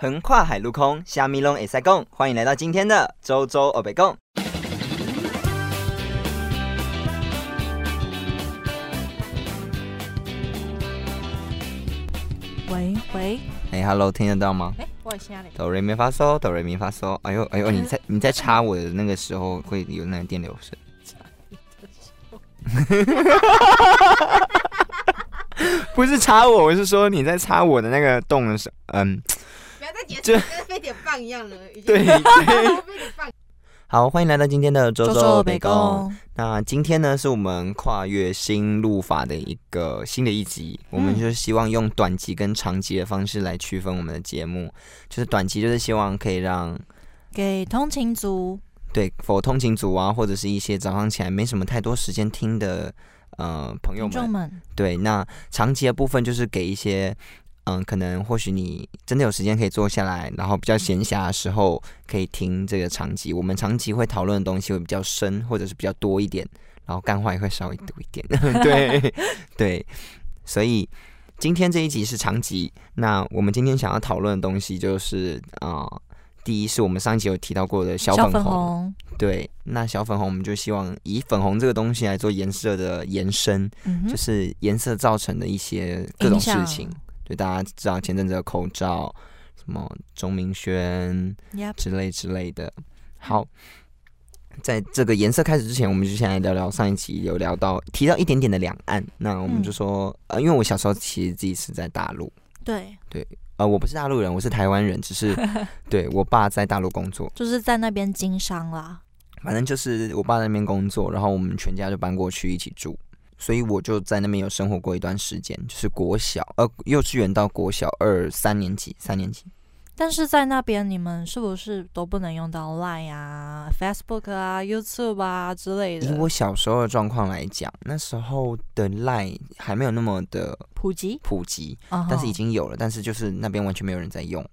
横跨海陆空，虾米龙 S 共，欢迎来到今天的周周欧北共。喂喂，哎，Hello，听得到吗？哎，我也下来。哆瑞咪发嗦，哆瑞咪发嗦。哎呦哎呦，你在你在插我的那个时候会有那个电流声。不是插我，我是说你在插我的那个洞的时候，嗯。不要再解释，跟飞碟棒一样了。对 对。好，欢迎来到今天的周周北宫。那今天呢，是我们跨越新路法的一个新的一集。我们就希望用短集跟长集的方式来区分我们的节目。就是短集，就是希望可以让给通勤族，对，否通勤族啊，或者是一些早上起来没什么太多时间听的呃朋友们。对，那长集的部分就是给一些。嗯，可能或许你真的有时间可以坐下来，然后比较闲暇的时候可以听这个长集。我们长集会讨论的东西会比较深，或者是比较多一点，然后干话也会稍微多一点。对对，所以今天这一集是长集。那我们今天想要讨论的东西就是啊，第一是我们上一集有提到过的小粉红。对，那小粉红我们就希望以粉红这个东西来做颜色的延伸，就是颜色造成的一些各种事情。就大家知道前阵子的口罩，什么钟明轩之类之类的。好，在这个颜色开始之前，我们就先来聊聊上一期有聊到提到一点点的两岸。那我们就说，呃，因为我小时候其实自己是在大陆，对对，呃，我不是大陆人，我是台湾人，只是 对我爸在大陆工作，就是在那边经商啦。反正就是我爸在那边工作，然后我们全家就搬过去一起住。所以我就在那边有生活过一段时间，就是国小呃幼稚园到国小二三年级三年级。但是在那边你们是不是都不能用到 Line 啊、Facebook 啊、YouTube 啊之类的？以我小时候的状况来讲，那时候的 Line 还没有那么的普及普及，但是已经有了，但是就是那边完全没有人在用。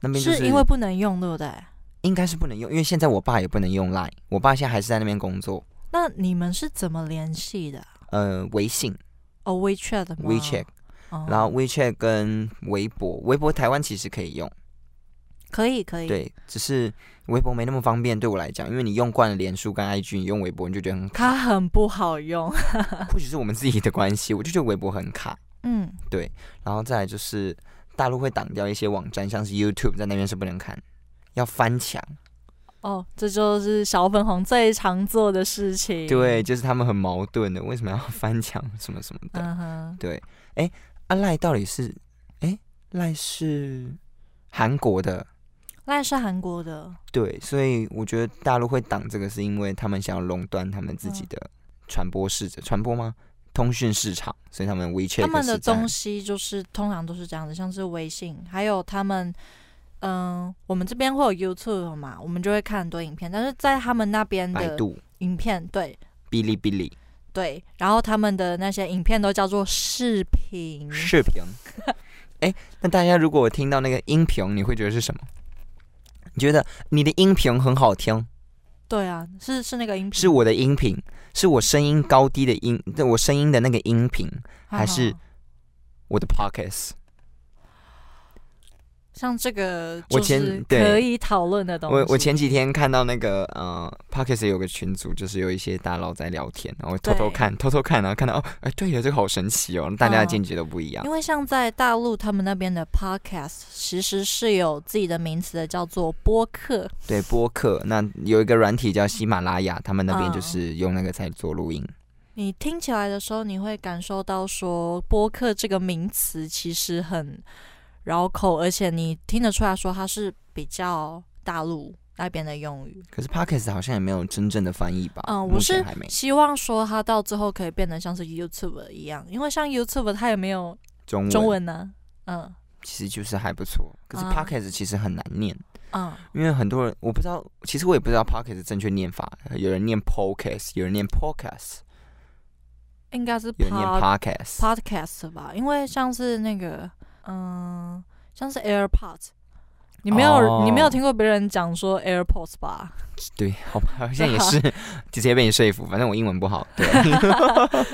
那边是因为不能用，对不对？应该是不能用，因为现在我爸也不能用 Line，我爸现在还是在那边工作。那你们是怎么联系的？呃，微信。哦 WeChat 吗？WeChat，然后 WeChat 跟微博，微博台湾其实可以用，可以可以，对，只是微博没那么方便对我来讲，因为你用惯了脸书跟 IG，你用微博你就觉得很卡，它很不好用，或许是我们自己的关系，我就觉得微博很卡，嗯，对，然后再来就是大陆会挡掉一些网站，像是 YouTube 在那边是不能看，要翻墙。哦，这就是小粉红最常做的事情。对，就是他们很矛盾的，为什么要 翻墙什么什么的？对，哎，阿赖到底是，哎，赖是韩国的，赖是韩国的。对，所以我觉得大陆会挡这个，是因为他们想要垄断他们自己的传播市场，传播吗？通讯市场，所以他们 WeChat 他们的东西就是通常都是这样子，像是微信，还有他们。嗯，我们这边会有 YouTube 嘛，我们就会看很多影片。但是在他们那边的影片，对，哔哩哔哩，对，然后他们的那些影片都叫做视频。视频。哎，那大家如果听到那个音频，你会觉得是什么？你觉得你的音频很好听？对啊，是是那个音频，是我的音频，是我声音高低的音，我声音的那个音频，还是我的 Podcast？像这个我前可以讨论的东西。我我前几天看到那个呃 p o c k e t 有个群组，就是有一些大佬在聊天，然后偷偷看，偷偷看，然后看到哦，哎，对了，这个好神奇哦，大家的见解都不一样。因为像在大陆，他们那边的 podcast 其实是有自己的名词的，叫做播客。对，播客。那有一个软体叫喜马拉雅，他们那边就是用那个在做录音。你听起来的时候，你会感受到说播客这个名词其实很。绕口，而且你听得出来说它是比较大陆那边的用语。可是 podcast 好像也没有真正的翻译吧？嗯，我是希望说它到最后可以变得像是 YouTube 一样，因为像 YouTube 它也没有中中文呢。嗯，其实就是还不错。可是 podcast 其实很难念。嗯，因为很多人我不知道，其实我也不知道 podcast 正确念法。有人念 podcast，有人念 podcast，应该是有人念 podcast podcast 吧？因为像是那个。嗯，像是 AirPods，你没有你没有听过别人讲说 AirPods 吧？对，好吧，好像也是 直接被你说服。反正我英文不好，对，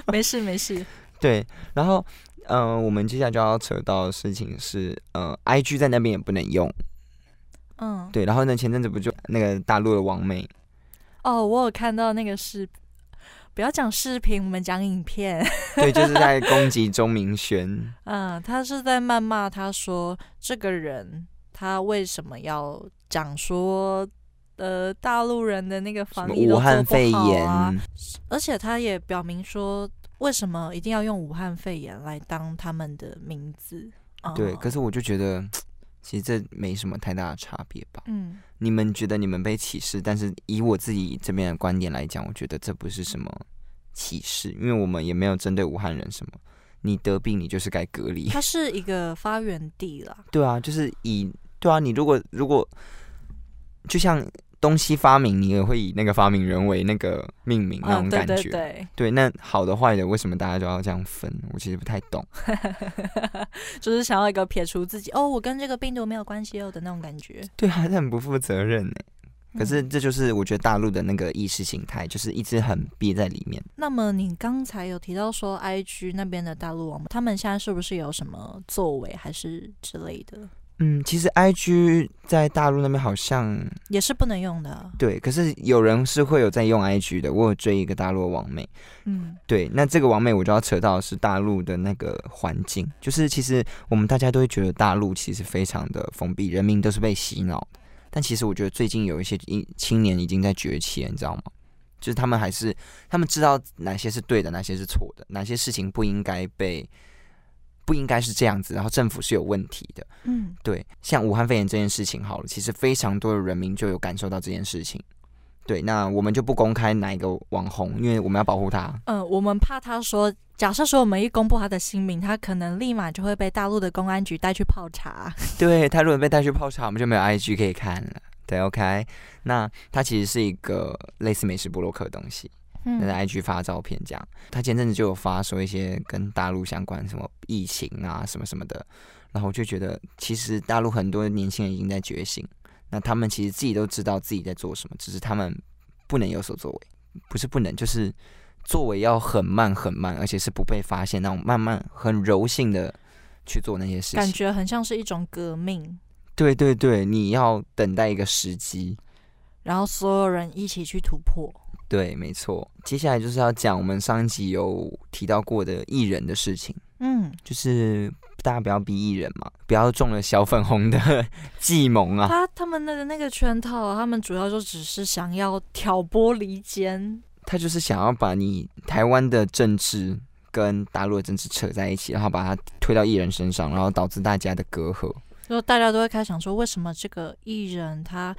没 事没事。对，然后嗯，我们接下来就要扯到的事情是，呃，I G 在那边也不能用。嗯，对。然后呢，前阵子不就那个大陆的王妹？哦，我有看到那个视，不要讲视频，我们讲影片。对，就是在攻击钟明轩。嗯，他是在谩骂，他说这个人他为什么要讲说？呃，大陆人的那个防疫都做不好啊，而且他也表明说，为什么一定要用武汉肺炎来当他们的名字？对，可是我就觉得，其实这没什么太大的差别吧。嗯，你们觉得你们被歧视，但是以我自己这边的观点来讲，我觉得这不是什么歧视，因为我们也没有针对武汉人什么。你得病，你就是该隔离。它是一个发源地啦。对啊，就是以对啊，你如果如果就像。东西发明，你也会以那个发明人为那个命名那种感觉。对，对，那好的坏的，为什么大家就要这样分？我其实不太懂。就是想要一个撇除自己哦，我跟这个病毒没有关系哦的那种感觉。对，还是很不负责任呢。可是这就是我觉得大陆的那个意识形态，就是一直很憋在里面。那么你刚才有提到说，I G 那边的大陆网，他们现在是不是有什么作为，还是之类的？嗯，其实 I G 在大陆那边好像也是不能用的。对，可是有人是会有在用 I G 的。我有追一个大陆的网妹，嗯，对，那这个网妹我就要扯到是大陆的那个环境，就是其实我们大家都会觉得大陆其实非常的封闭，人民都是被洗脑。但其实我觉得最近有一些青年已经在崛起了，你知道吗？就是他们还是他们知道哪些是对的，哪些是错的，哪些事情不应该被。不应该是这样子，然后政府是有问题的。嗯，对，像武汉肺炎这件事情好了，其实非常多的人民就有感受到这件事情。对，那我们就不公开哪一个网红，因为我们要保护他。嗯，我们怕他说，假设说我们一公布他的姓名，他可能立马就会被大陆的公安局带去泡茶。对他如果被带去泡茶，我们就没有 IG 可以看了。对，OK，那他其实是一个类似美食布洛克的东西。在 IG 发照片，这样。他前阵子就有发说一些跟大陆相关什么疫情啊什么什么的，然后我就觉得，其实大陆很多年轻人已经在觉醒，那他们其实自己都知道自己在做什么，只是他们不能有所作为，不是不能，就是作为要很慢很慢，而且是不被发现那种慢慢很柔性的去做那些事情，感觉很像是一种革命。对对对，你要等待一个时机，然后所有人一起去突破。对，没错。接下来就是要讲我们上一集有提到过的艺人的事情。嗯，就是大家不要逼艺人嘛，不要中了小粉红的 计谋啊。他他们的那个圈套，他们主要就只是想要挑拨离间。他就是想要把你台湾的政治跟大陆的政治扯在一起，然后把它推到艺人身上，然后导致大家的隔阂。就大家都会开始想说，为什么这个艺人他？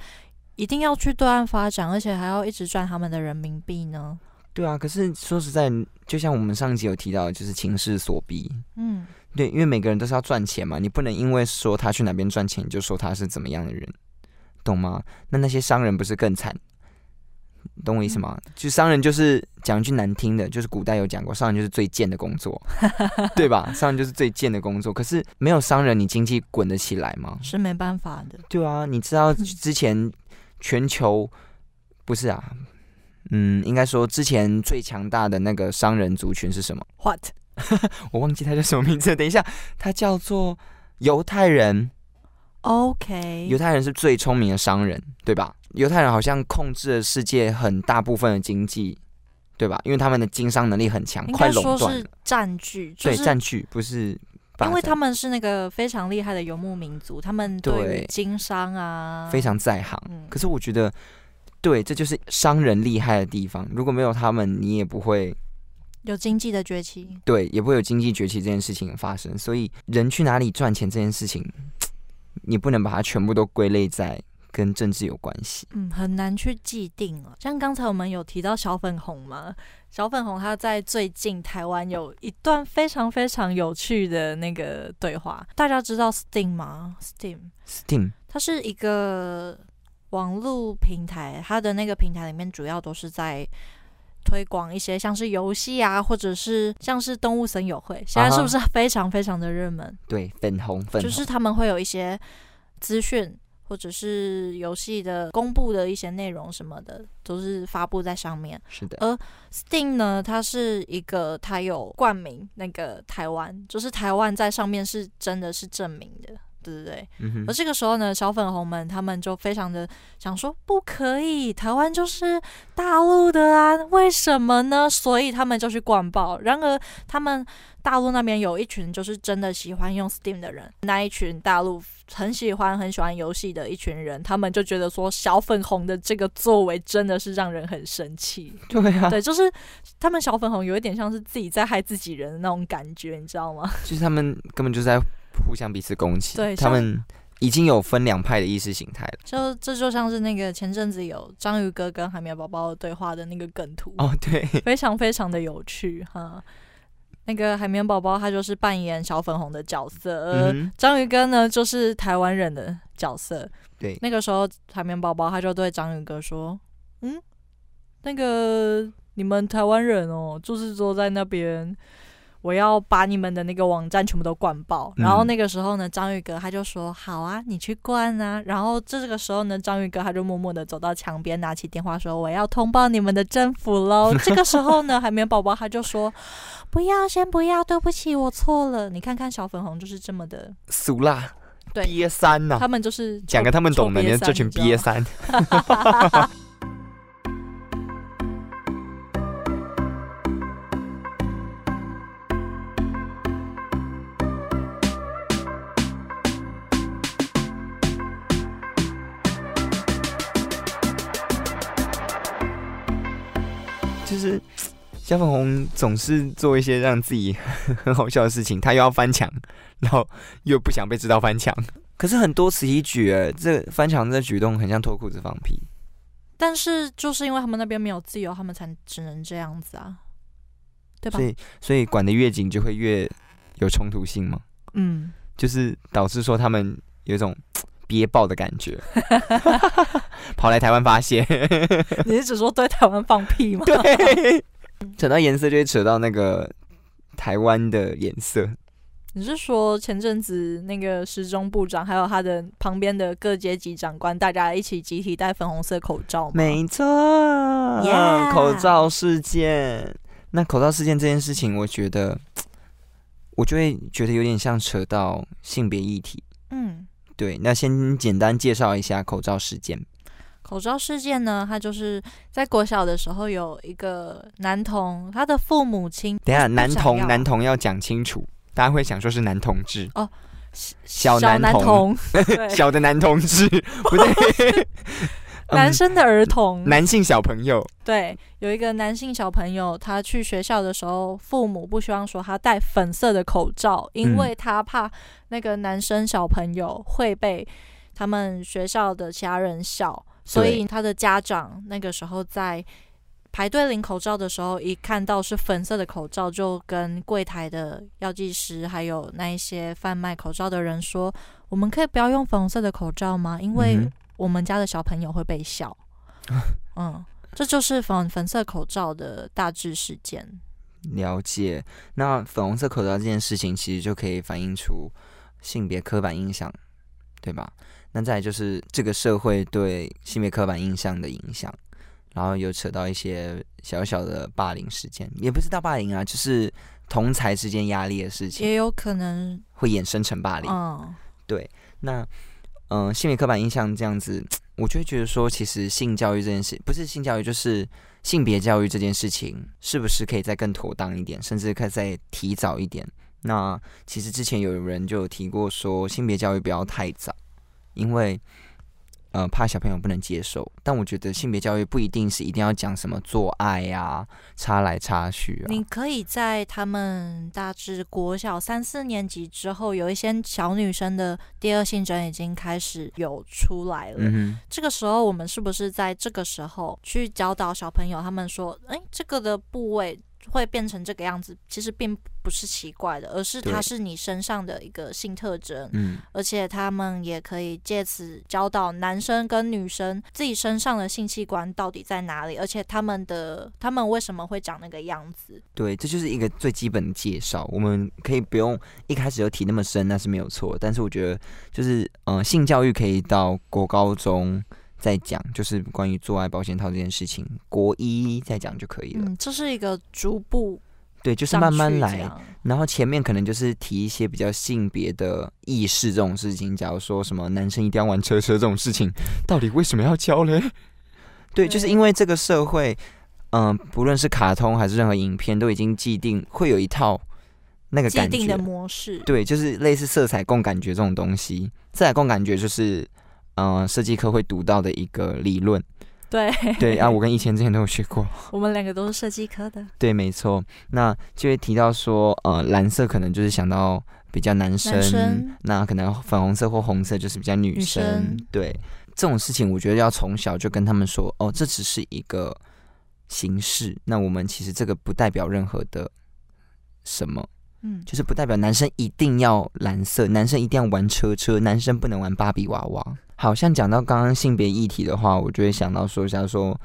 一定要去对岸发展，而且还要一直赚他们的人民币呢？对啊，可是说实在，就像我们上集有提到，就是情势所逼。嗯，对，因为每个人都是要赚钱嘛，你不能因为说他去哪边赚钱，就说他是怎么样的人，懂吗？那那些商人不是更惨？懂我意思吗？就商人就是讲一句难听的，就是古代有讲过，商人就是最贱的工作，对吧？商人就是最贱的工作。可是没有商人，你经济滚得起来吗？是没办法的。对啊，你知道 之前。全球不是啊，嗯，应该说之前最强大的那个商人族群是什么？What？我忘记他叫什么名字。等一下，他叫做犹太人。OK，犹太人是最聪明的商人，对吧？犹太人好像控制了世界很大部分的经济，对吧？因为他们的经商能力很强，快垄断了，占据。对，占据不是。因为他们是那个非常厉害的游牧民族，他们对经商啊非常在行。可是我觉得，对，这就是商人厉害的地方。如果没有他们，你也不会有经济的崛起。对，也不会有经济崛起这件事情发生。所以，人去哪里赚钱这件事情，你不能把它全部都归类在。跟政治有关系，嗯，很难去既定了。像刚才我们有提到小粉红嘛，小粉红他在最近台湾有一段非常非常有趣的那个对话。大家知道 Steam 吗？Steam，Steam，它是一个网络平台，它的那个平台里面主要都是在推广一些像是游戏啊，或者是像是动物森友会，现在是不是非常非常的热门？对，粉红粉，就是他们会有一些资讯。或者是游戏的公布的一些内容什么的，都是发布在上面。是的。而 Steam 呢，它是一个，它有冠名那个台湾，就是台湾在上面是真的是证明的。对不对？而这个时候呢，小粉红们他们就非常的想说，不可以，台湾就是大陆的啊，为什么呢？所以他们就去灌爆。然而，他们大陆那边有一群就是真的喜欢用 Steam 的人，那一群大陆很喜欢很喜欢游戏的一群人，他们就觉得说，小粉红的这个作为真的是让人很生气。对啊，对，就是他们小粉红有一点像是自己在害自己人的那种感觉，你知道吗？就是他们根本就在。互相彼此攻击，对他们已经有分两派的意识形态了。就这就像是那个前阵子有章鱼哥跟海绵宝宝对话的那个梗图哦，对，非常非常的有趣哈。那个海绵宝宝他就是扮演小粉红的角色，而章鱼哥呢就是台湾人的角色。对，那个时候海绵宝宝他就对章鱼哥说：“嗯，那个你们台湾人哦，就是坐在那边。”我要把你们的那个网站全部都灌爆，然后那个时候呢，章鱼哥他就说：“好啊，你去灌啊。”然后这个时候呢，章鱼哥他就默默的走到墙边，拿起电话说：“我要通报你们的政府喽。”这个时候呢，海绵宝宝他就说：“不要，先不要，对不起，我错了。”你看看小粉红就是这么的俗辣，对，憋三呐，他们就是讲个他们懂的，你这群憋三。是 小粉红总是做一些让自己 很好笑的事情，他又要翻墙，然后又不想被知道翻墙，可是很多此一举，这翻墙这举动很像脱裤子放屁。但是就是因为他们那边没有自由，他们才只能这样子啊，对吧？所以所以管的越紧，就会越有冲突性嘛。嗯，就是导致说他们有一种。憋爆的感觉，跑来台湾发泄。你是只说对台湾放屁吗？对，扯到颜色就会扯到那个台湾的颜色。你是说前阵子那个时钟部长还有他的旁边的各阶级长官，大家一起集体戴粉红色口罩吗？没错，口罩事件。那口罩事件这件事情，我觉得我就会觉得有点像扯到性别议题。嗯。对，那先简单介绍一下口罩事件。口罩事件呢，它就是在国小的时候有一个男童，他的父母亲。等下，男童男童要讲清楚，大家会想说是男同志哦，小男童，小的男同志，不对。男生的儿童，男性小朋友，对，有一个男性小朋友，他去学校的时候，父母不希望说他戴粉色的口罩，因为他怕那个男生小朋友会被他们学校的其他人笑，所以他的家长那个时候在排队领口罩的时候，一看到是粉色的口罩，就跟柜台的药剂师还有那一些贩卖口罩的人说：“我们可以不要用粉红色的口罩吗？”因为我们家的小朋友会被笑，嗯，这就是粉粉色口罩的大致事件。了解，那粉红色口罩这件事情，其实就可以反映出性别刻板印象，对吧？那再就是这个社会对性别刻板印象的影响，然后又扯到一些小小的霸凌事件，也不是到霸凌啊，就是同才之间压力的事情，也有可能会衍生成霸凌。嗯，对，那。嗯，性别刻板印象这样子，我就会觉得说，其实性教育这件事，不是性教育，就是性别教育这件事情，是不是可以再更妥当一点，甚至可以再提早一点？那其实之前有人就有提过说，性别教育不要太早，因为。呃，怕小朋友不能接受，但我觉得性别教育不一定是一定要讲什么做爱呀、插来插去啊。你可以在他们大致国小三四年级之后，有一些小女生的第二性征已经开始有出来了。嗯这个时候，我们是不是在这个时候去教导小朋友？他们说，哎，这个的部位会变成这个样子，其实并不是奇怪的，而是它是你身上的一个性特征。嗯，而且他们也可以借此教导男生跟女生自己身上的性器官到底在哪里，而且他们的他们为什么会长那个样子？对，这就是一个最基本的介绍。我们可以不用一开始就提那么深，那是没有错。但是我觉得，就是呃，性教育可以到国高中。再讲就是关于做爱保险套这件事情，国一再讲就可以了。嗯，这是一个逐步对，就是慢慢来。然后前面可能就是提一些比较性别的意识这种事情。假如说什么男生一定要玩车车这种事情，到底为什么要教嘞？对，就是因为这个社会，嗯，不论是卡通还是任何影片，都已经既定会有一套那个既定的模式。对，就是类似色彩共感觉这种东西。色彩共感觉就是。嗯，设计课会读到的一个理论，对 对啊，我跟以前之前都有学过。我们两个都是设计科的，对，没错。那就会提到说，呃，蓝色可能就是想到比较男生，那可能粉红色或红色就是比较女生。对，这种事情我觉得要从小就跟他们说，哦，这只是一个形式，那我们其实这个不代表任何的什么。嗯，就是不代表男生一定要蓝色，男生一定要玩车车，男生不能玩芭比娃娃。好像讲到刚刚性别议题的话，我就会想到说，一下说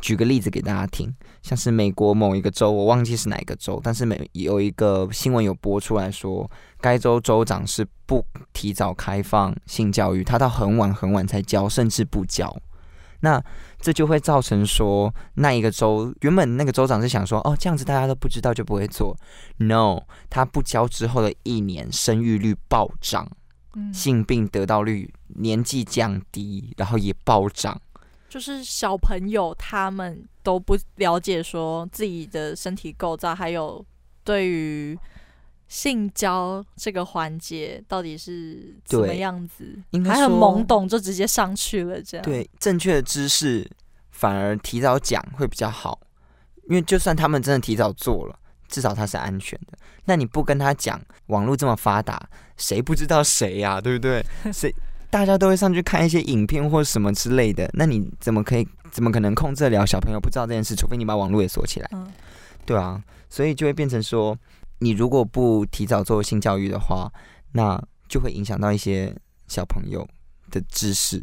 举个例子给大家听，像是美国某一个州，我忘记是哪个州，但是美有一个新闻有播出来说，该州州长是不提早开放性教育，他到很晚很晚才教，甚至不教。那这就会造成说，那一个州原本那个州长是想说，哦，这样子大家都不知道就不会做。No，他不教之后的一年，生育率暴涨，性病得到率年纪降低，然后也暴涨。就是小朋友他们都不了解说自己的身体构造，还有对于。性交这个环节到底是怎么样子？还很懵懂，就直接上去了，这样对正确的知识反而提早讲会比较好，因为就算他们真的提早做了，至少他是安全的。那你不跟他讲，网络这么发达，谁不知道谁呀？对不对？谁大家都会上去看一些影片或什么之类的，那你怎么可以？怎么可能控制得了小朋友不知道这件事？除非你把网络也锁起来，对啊，所以就会变成说。你如果不提早做性教育的话，那就会影响到一些小朋友的知识。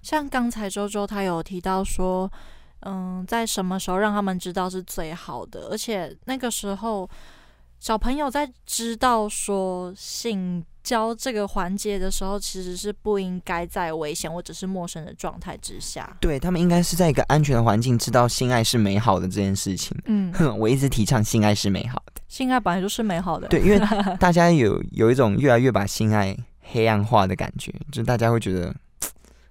像刚才周周他有提到说，嗯，在什么时候让他们知道是最好的，而且那个时候小朋友在知道说性。交这个环节的时候，其实是不应该在危险或者是陌生的状态之下。对他们应该是在一个安全的环境，知道性爱是美好的这件事情。嗯，我一直提倡性爱是美好的，性爱本来就是美好的。对，因为 大家有有一种越来越把性爱黑暗化的感觉，就大家会觉得，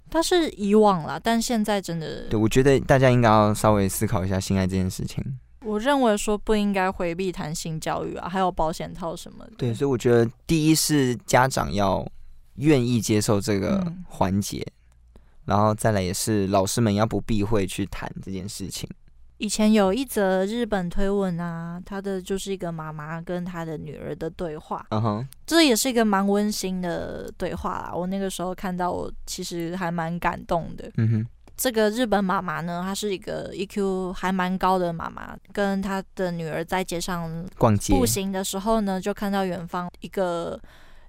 他是以往啦，但现在真的，对我觉得大家应该要稍微思考一下性爱这件事情。我认为说不应该回避谈性教育啊，还有保险套什么的。对，所以我觉得第一是家长要愿意接受这个环节，然后再来也是老师们要不避讳去谈这件事情。以前有一则日本推文啊，他的就是一个妈妈跟她的女儿的对话，嗯哼，这也是一个蛮温馨的对话啦。我那个时候看到，我其实还蛮感动的。嗯哼。这个日本妈妈呢，她是一个 EQ 还蛮高的妈妈，跟她的女儿在街上逛街步行的时候呢，就看到远方一个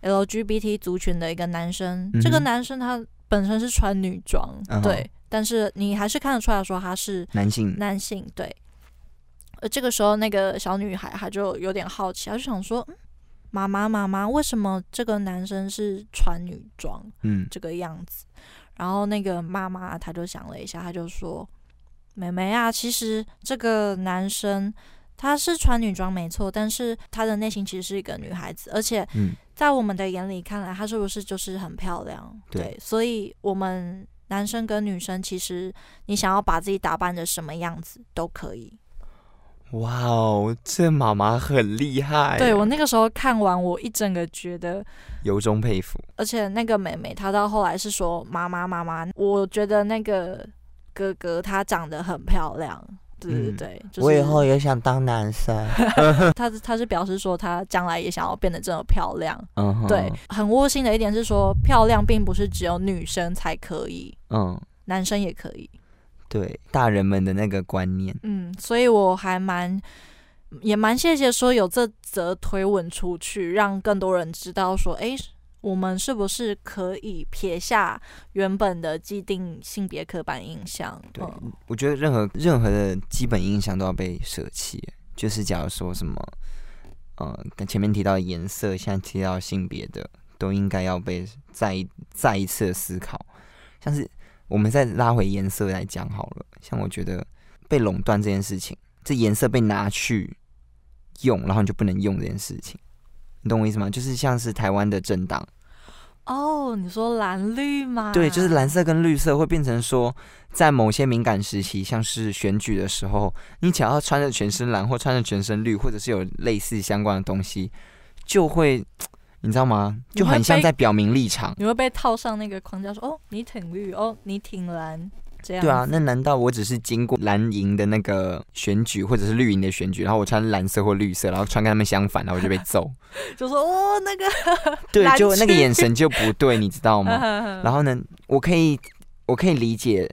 LGBT 族群的一个男生。这个男生他本身是穿女装，对，但是你还是看得出来说他是男性，男性对。呃这个时候，那个小女孩她就有点好奇，她就想说：“妈妈，妈妈，为什么这个男生是穿女装？嗯，这个样子。”然后那个妈妈，她就想了一下，她就说：“妹妹啊，其实这个男生他是穿女装没错，但是他的内心其实是一个女孩子，而且在我们的眼里看来，他是不是就是很漂亮？对，所以我们男生跟女生，其实你想要把自己打扮的什么样子都可以。”哇哦，这妈妈很厉害！对我那个时候看完，我一整个觉得由衷佩服。而且那个妹妹她到后来是说：“妈妈，妈妈，我觉得那个哥哥他长得很漂亮。”对对对，我以后也想当男生。他他是表示说他将来也想要变得这么漂亮。嗯，对，很窝心的一点是说，漂亮并不是只有女生才可以，嗯，男生也可以。对大人们的那个观念，嗯，所以我还蛮也蛮谢谢说有这则推文出去，让更多人知道说，哎，我们是不是可以撇下原本的既定性别刻板印象？对，我觉得任何任何的基本印象都要被舍弃。就是假如说什么，呃，跟前面提到颜色，现在提到性别的，都应该要被再再一次的思考。像是我们再拉回颜色来讲好了，像我觉得被垄断这件事情。这颜色被拿去用，然后你就不能用这件事情，你懂我意思吗？就是像是台湾的政党哦，你说蓝绿吗？对，就是蓝色跟绿色会变成说，在某些敏感时期，像是选举的时候，你只要穿着全身蓝或穿着全身绿，或者是有类似相关的东西，就会 你知道吗？就很像在表明立场，你会被套上那个框架，说哦，你挺绿，哦，你挺蓝。对啊，那难道我只是经过蓝营的那个选举，或者是绿营的选举，然后我穿蓝色或绿色，然后穿跟他们相反，然后我就被揍？就说哦，那个对，就那个眼神就不对，你知道吗？然后呢，我可以，我可以理解，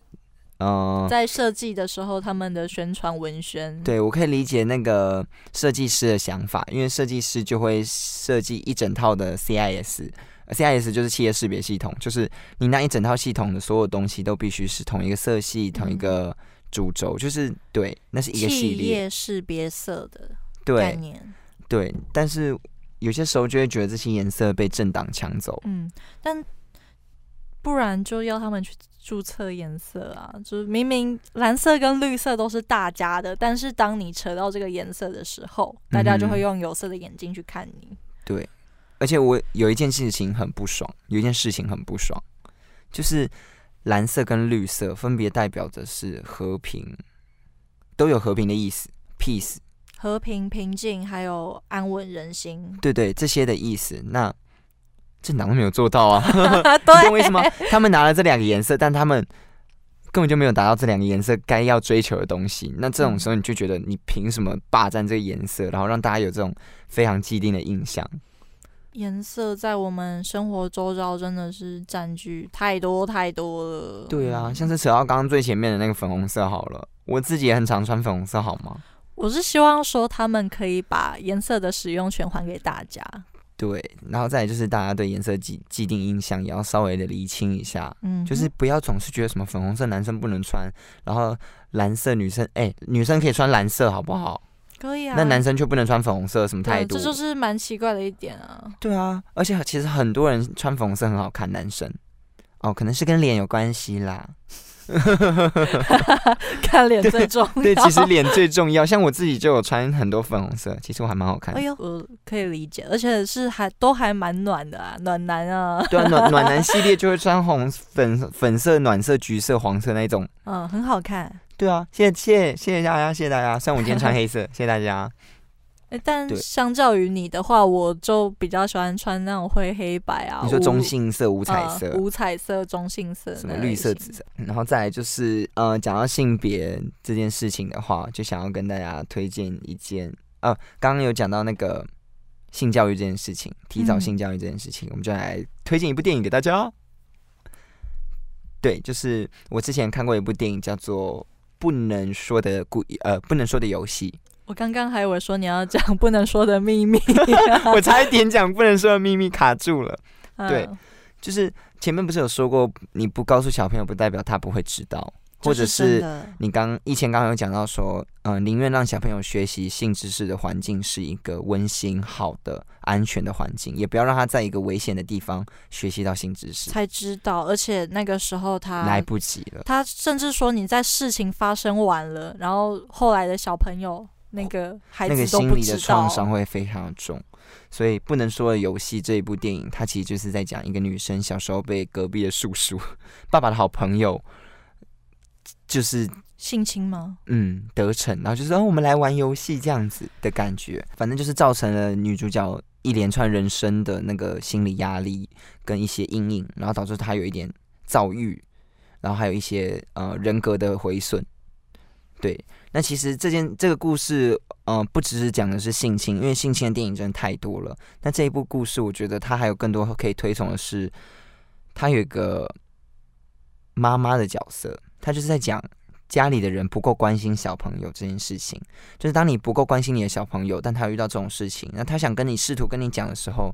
嗯，在设计的时候他们的宣传文宣，对我可以理解那个设计师的想法，因为设计师就会设计一整套的 CIS。CIS 就是企业识别系统，就是你那一整套系统的所有东西都必须是同一个色系、同一个主轴，就是对，那是一个系列。企业识别色的概念，对。但是有些时候就会觉得这些颜色被政党抢走。嗯，但不然就要他们去注册颜色啊！就是明明蓝色跟绿色都是大家的，但是当你扯到这个颜色的时候，大家就会用有色的眼睛去看你。对。而且我有一件事情很不爽，有一件事情很不爽，就是蓝色跟绿色分别代表的是和平，都有和平的意思，peace，和平、平静，还有安稳人心。对对，这些的意思。那政党都没有做到啊，懂为什么？他们拿了这两个颜色，但他们根本就没有达到这两个颜色该要追求的东西。那这种时候，你就觉得你凭什么霸占这个颜色，然后让大家有这种非常既定的印象？颜色在我们生活周遭真的是占据太多太多了。对啊，像是扯到刚刚最前面的那个粉红色好了，我自己也很常穿粉红色，好吗？我是希望说他们可以把颜色的使用权还给大家。对，然后再就是大家对颜色既既定印象也要稍微的厘清一下，嗯，就是不要总是觉得什么粉红色男生不能穿，然后蓝色女生哎女生可以穿蓝色好不好？可以啊，那男生却不能穿粉红色，什么态度？这就是蛮奇怪的一点啊。对啊，而且其实很多人穿粉红色很好看，男生哦，可能是跟脸有关系啦。看脸最重要。对，其实脸最重要。像我自己就有穿很多粉红色，其实我还蛮好看。哎呦，我可以理解，而且是还都还蛮暖的啊，暖男啊。对啊，暖 暖男系列就会穿红粉粉色、暖色、橘色、黄色那种。嗯，很好看。对啊，谢谢谢谢大家，谢谢大家。虽然我今天穿黑色，谢谢大家。哎，但相较于你的话，我就比较喜欢穿那种灰黑白啊。你说中性色、五彩色、五彩色、中性色，什么绿色、紫色。然后再来就是，呃，讲到性别这件事情的话，就想要跟大家推荐一件，呃，刚刚有讲到那个性教育这件事情，提早性教育这件事情，我们就来推荐一部电影给大家。对，就是我之前看过一部电影，叫做。不能说的故意呃，不能说的游戏。我刚刚还以为说你要讲不能说的秘密，我差一点讲不能说的秘密卡住了。对，就是前面不是有说过，你不告诉小朋友，不代表他不会知道。或者是你刚以前刚刚有讲到说，嗯，宁愿让小朋友学习性知识的环境是一个温馨、好的、安全的环境，也不要让他在一个危险的地方学习到性知识。才知道，而且那个时候他来不及了。他甚至说，你在事情发生完了，然后后来的小朋友那个孩子那个心理的创伤会非常重。所以不能说的游戏这一部电影，它其实就是在讲一个女生小时候被隔壁的叔叔、爸爸的好朋友。就是性侵吗？嗯，得逞，然后就是哦，我们来玩游戏这样子的感觉，反正就是造成了女主角一连串人生的那个心理压力跟一些阴影，然后导致她有一点躁郁，然后还有一些呃人格的毁损。对，那其实这件这个故事，呃，不只是讲的是性侵，因为性侵的电影真的太多了。那这一部故事，我觉得它还有更多可以推崇的是，它有一个妈妈的角色。他就是在讲家里的人不够关心小朋友这件事情。就是当你不够关心你的小朋友，但他遇到这种事情，那他想跟你试图跟你讲的时候，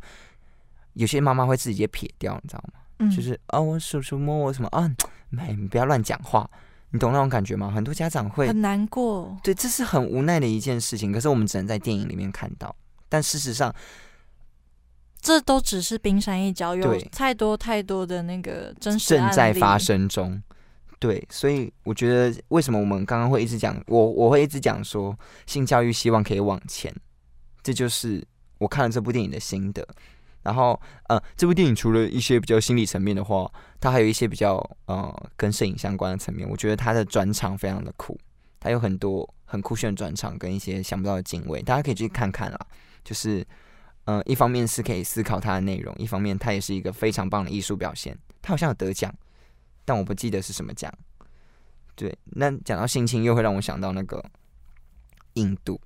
有些妈妈会直接撇掉，你知道吗？嗯，就是啊，我叔叔摸我什么啊？没，你不要乱讲话，你懂那种感觉吗？很多家长会很难过，对，这是很无奈的一件事情。可是我们只能在电影里面看到，但事实上。这都只是冰山一角，有太多太多的那个真实正在发生中。对，所以我觉得为什么我们刚刚会一直讲，我我会一直讲说性教育希望可以往前，这就是我看了这部电影的心得。然后，呃，这部电影除了一些比较心理层面的话，它还有一些比较呃跟摄影相关的层面。我觉得它的转场非常的酷，它有很多很酷炫的转场跟一些想不到的敬畏，大家可以去看看啦。就是。嗯，一方面是可以思考它的内容，一方面它也是一个非常棒的艺术表现。它好像有得奖，但我不记得是什么奖。对，那讲到性侵，又会让我想到那个印度，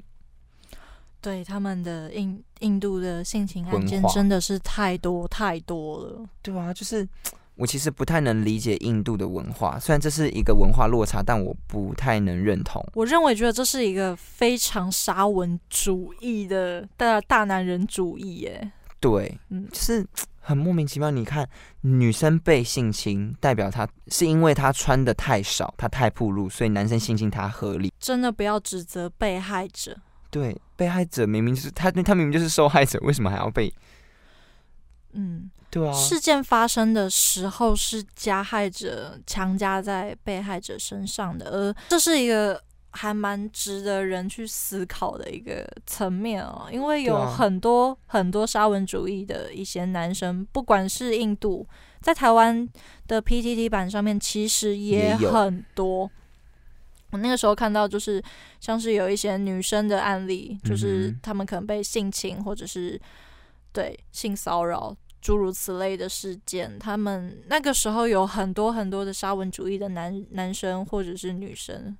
对他们的印印度的性侵案件真的是太多太多了。对啊，就是。我其实不太能理解印度的文化，虽然这是一个文化落差，但我不太能认同。我认为觉得这是一个非常沙文主义的大大男人主义，耶。对，嗯，就是很莫名其妙。你看，女生被性侵，代表她是因为她穿的太少，她太暴露，所以男生性侵她合理。真的不要指责被害者。对，被害者明明就是他，他明明就是受害者，为什么还要被？嗯。对啊，事件发生的时候是加害者强加在被害者身上的，而这是一个还蛮值得人去思考的一个层面哦。因为有很多很多沙文主义的一些男生，不管是印度，在台湾的 PTT 版上面其实也很多。我那个时候看到，就是像是有一些女生的案例，就是他们可能被性侵或者是对性骚扰。诸如此类的事件，他们那个时候有很多很多的沙文主义的男男生或者是女生，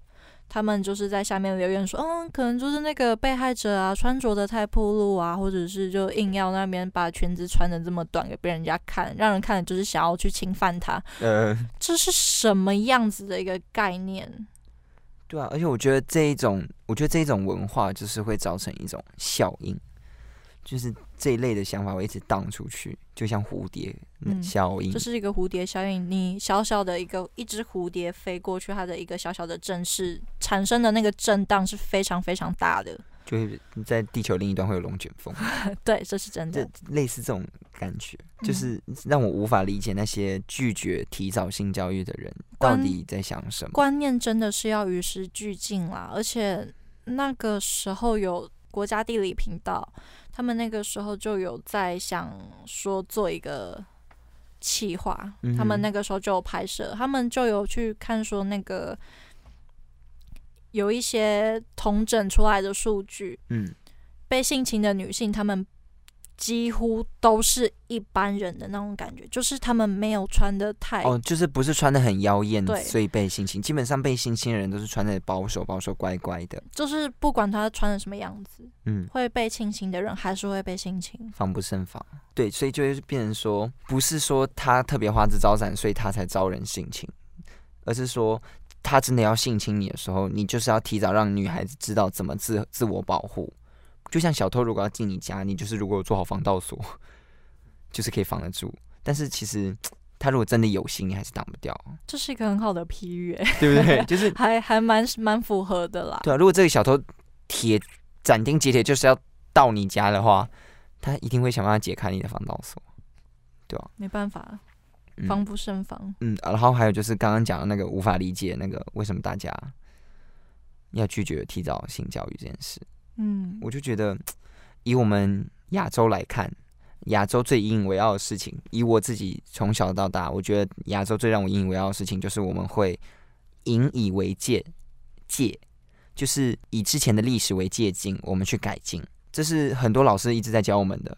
他们就是在下面留言说，嗯，可能就是那个被害者啊，穿着的太暴露啊，或者是就硬要那边把裙子穿的这么短给别人家看，让人看了就是想要去侵犯他。呃，这是什么样子的一个概念？对啊，而且我觉得这一种，我觉得这一种文化就是会造成一种效应。就是这一类的想法会一直荡出去，就像蝴蝶效应。这是一个蝴蝶效应，你小小的一个一只蝴蝶飞过去，它的一个小小的震势产生的那个震荡是非常非常大的。就是在地球另一端会有龙卷风。对，这是真的。类似这种感觉，就是让我无法理解那些拒绝提早性教育的人到底在想什么。观念真的是要与时俱进啦，而且那个时候有国家地理频道。他们那个时候就有在想说做一个企划，他们那个时候就有拍摄，他们就有去看说那个有一些同整出来的数据，嗯，被性侵的女性，他们。几乎都是一般人的那种感觉，就是他们没有穿的太哦，就是不是穿的很妖艳，所以被性侵。基本上被性侵的人都是穿的保守、保守、乖乖的，就是不管他穿的什么样子，嗯，会被性侵的人还是会被性侵，防不胜防。对，所以就会变成说，不是说他特别花枝招展，所以他才招人性侵，而是说他真的要性侵你的时候，你就是要提早让女孩子知道怎么自自我保护。就像小偷如果要进你家，你就是如果做好防盗锁，就是可以防得住。但是其实他如果真的有心，你还是挡不掉。这是一个很好的譬喻，对不对？就是还还蛮蛮符合的啦。对啊，如果这个小偷铁斩钉截铁就是要到你家的话，他一定会想办法解开你的防盗锁，对啊？没办法，防不胜防。嗯，然后还有就是刚刚讲的那个无法理解那个为什么大家要拒绝提早性教育这件事。嗯，我就觉得，以我们亚洲来看，亚洲最引以为傲的事情，以我自己从小到大，我觉得亚洲最让我引以为傲的事情，就是我们会引以为戒，戒就是以之前的历史为借鉴，我们去改进。这是很多老师一直在教我们的，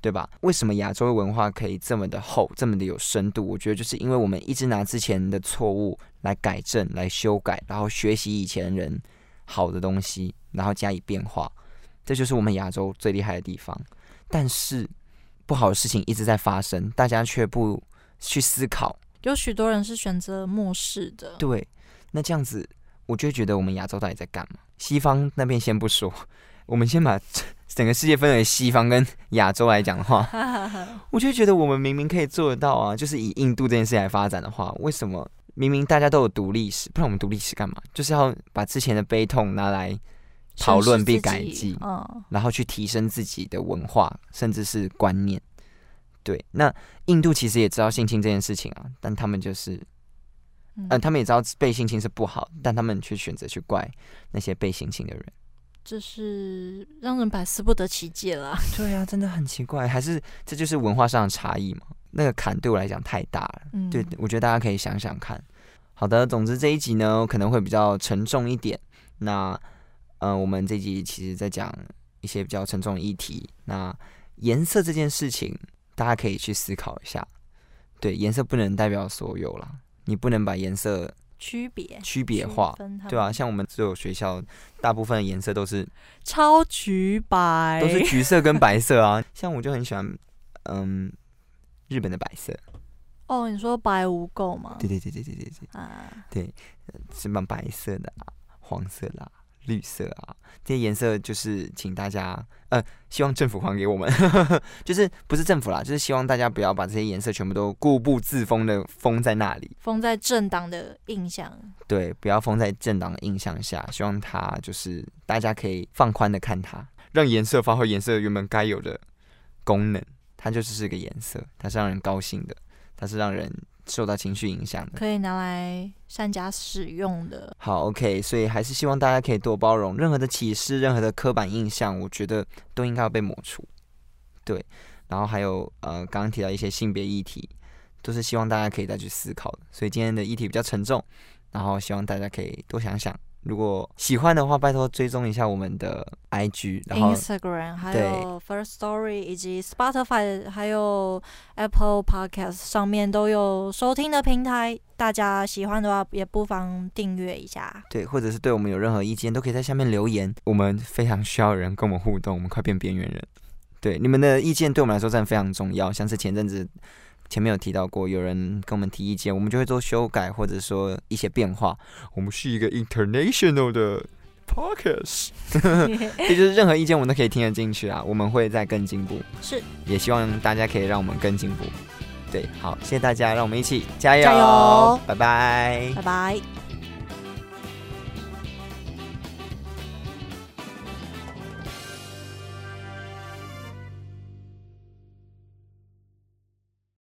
对吧？为什么亚洲的文化可以这么的厚，这么的有深度？我觉得就是因为我们一直拿之前的错误来改正、来修改，然后学习以前人好的东西。然后加以变化，这就是我们亚洲最厉害的地方。但是不好的事情一直在发生，大家却不去思考。有许多人是选择漠视的。对，那这样子我就觉得我们亚洲到底在干嘛？西方那边先不说，我们先把 整个世界分为西方跟亚洲来讲的话，我就觉得我们明明可以做得到啊！就是以印度这件事来发展的话，为什么明明大家都有读历史，不然我们读历史干嘛？就是要把之前的悲痛拿来讨论并改进，然后去提升自己的文化，甚至是观念。对，那印度其实也知道性侵这件事情啊，但他们就是。嗯，他们也知道被性侵是不好，但他们却选择去怪那些被性侵的人，这是让人百思不得其解了。对啊，真的很奇怪，还是这就是文化上的差异嘛？那个坎对我来讲太大了。嗯，对，我觉得大家可以想想看。好的，总之这一集呢可能会比较沉重一点。那，呃，我们这集其实在讲一些比较沉重的议题。那颜色这件事情，大家可以去思考一下。对，颜色不能代表所有啦。你不能把颜色区别区别化，对啊，像我们这有学校，大部分的颜色都是超橘白，都是橘色跟白色啊。像我就很喜欢，嗯，日本的白色。哦，你说白无垢吗？对对对对对对对啊，对，什么白色的啊，黄色啦。绿色啊，这些颜色就是请大家，呃，希望政府还给我们，就是不是政府啦，就是希望大家不要把这些颜色全部都固步自封的封在那里，封在政党的印象。对，不要封在政党的印象下，希望它就是大家可以放宽的看它，让颜色发挥颜色原本该有的功能，它就是是个颜色，它是让人高兴的，它是让人。受到情绪影响的，可以拿来善加使用的。好，OK，所以还是希望大家可以多包容，任何的歧视、任何的刻板印象，我觉得都应该要被抹除。对，然后还有呃，刚刚提到一些性别议题，都是希望大家可以再去思考的。所以今天的议题比较沉重，然后希望大家可以多想想。如果喜欢的话，拜托追踪一下我们的 IG，然后 Instagram，还有 First Story，以及 Spotify，还有 Apple Podcast 上面都有收听的平台。大家喜欢的话，也不妨订阅一下。对，或者是对我们有任何意见，都可以在下面留言。我们非常需要人跟我们互动，我们快变边缘人。对，你们的意见对我们来说真的非常重要。像是前阵子。前面有提到过，有人跟我们提意见，我们就会做修改，或者说一些变化。我们是一个 international 的 podcast，也就是任何意见我们都可以听得进去啊。我们会再更进步，是，也希望大家可以让我们更进步。对，好，谢谢大家，让我们一起加油，加油，拜拜，拜拜。